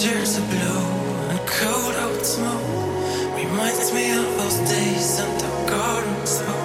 tears of blue and cold old smoke reminds me of those days in the garden smoke.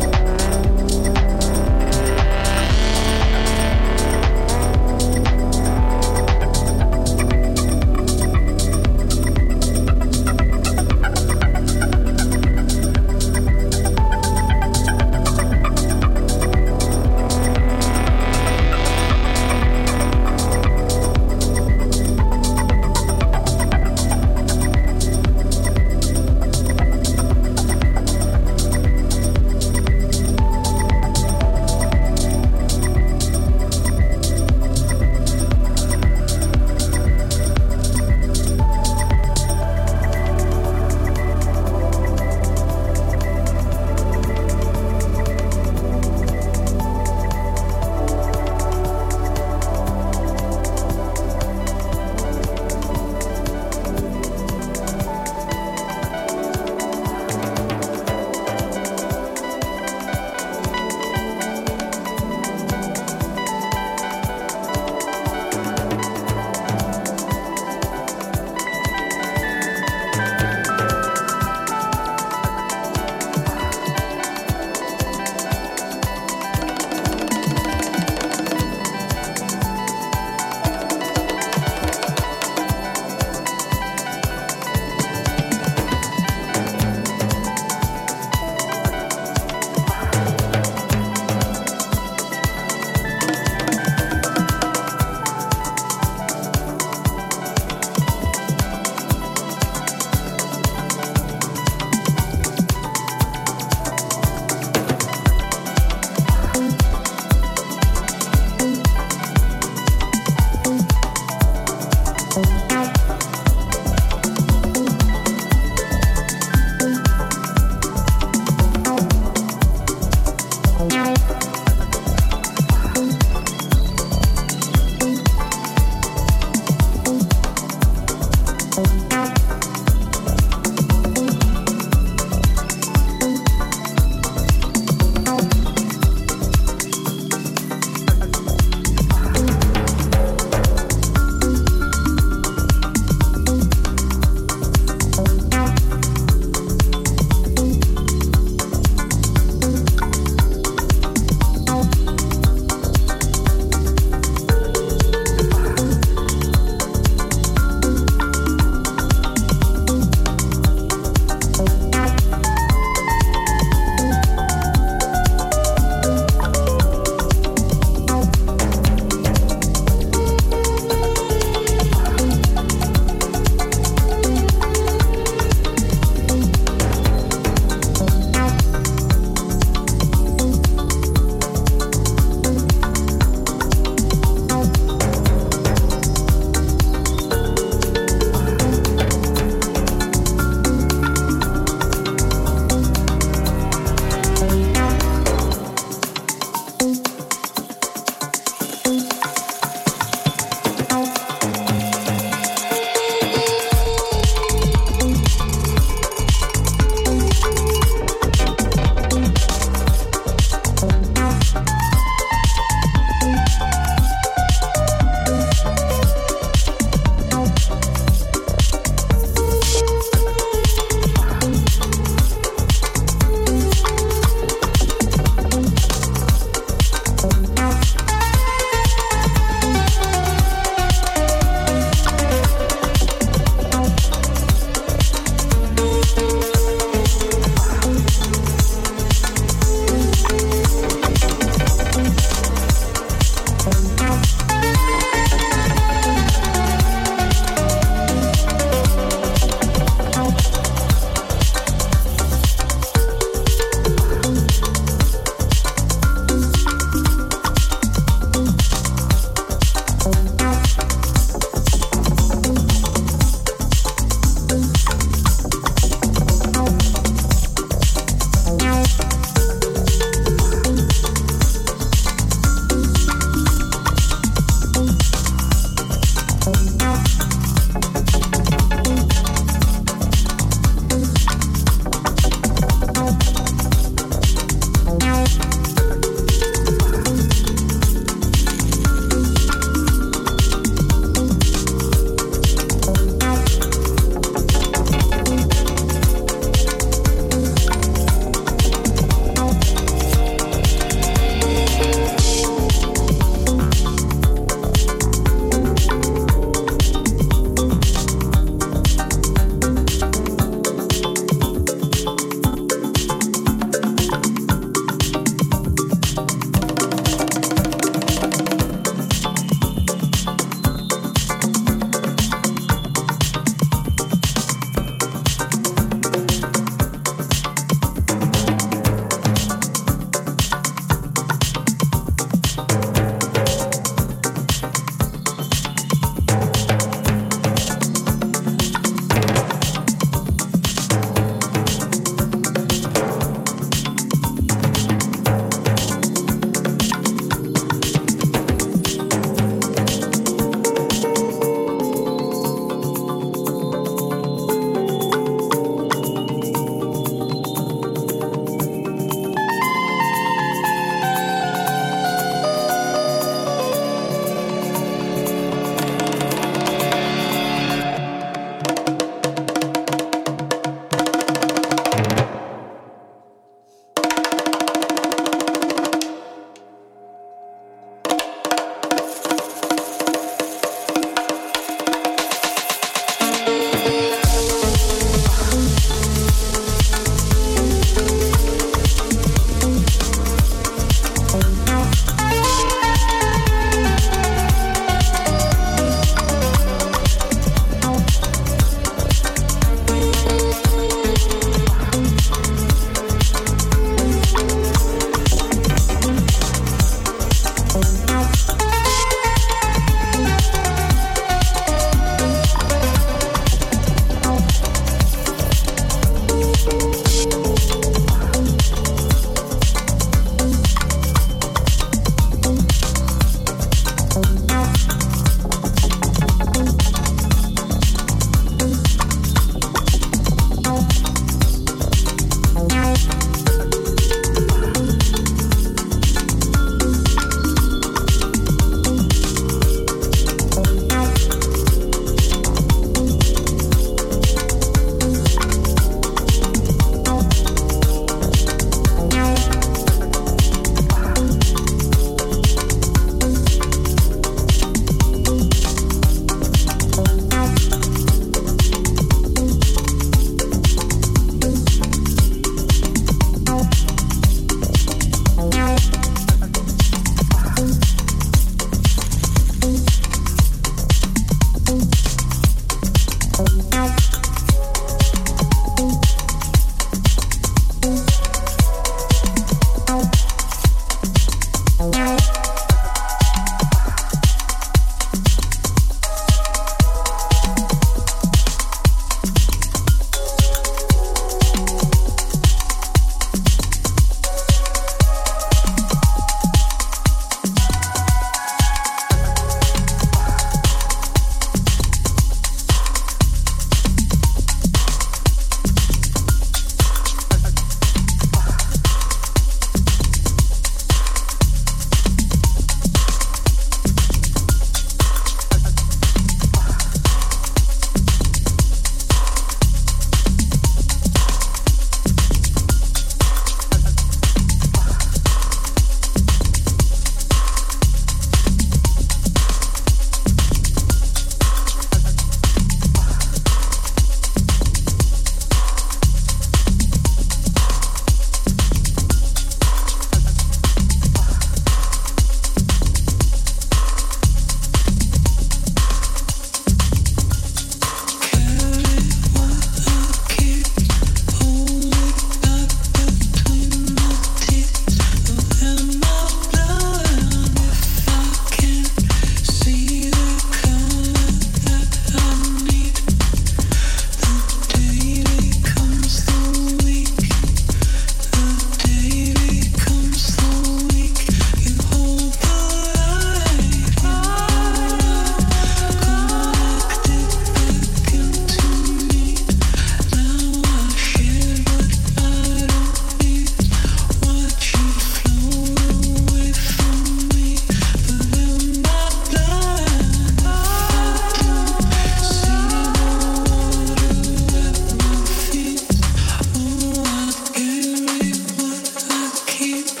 you.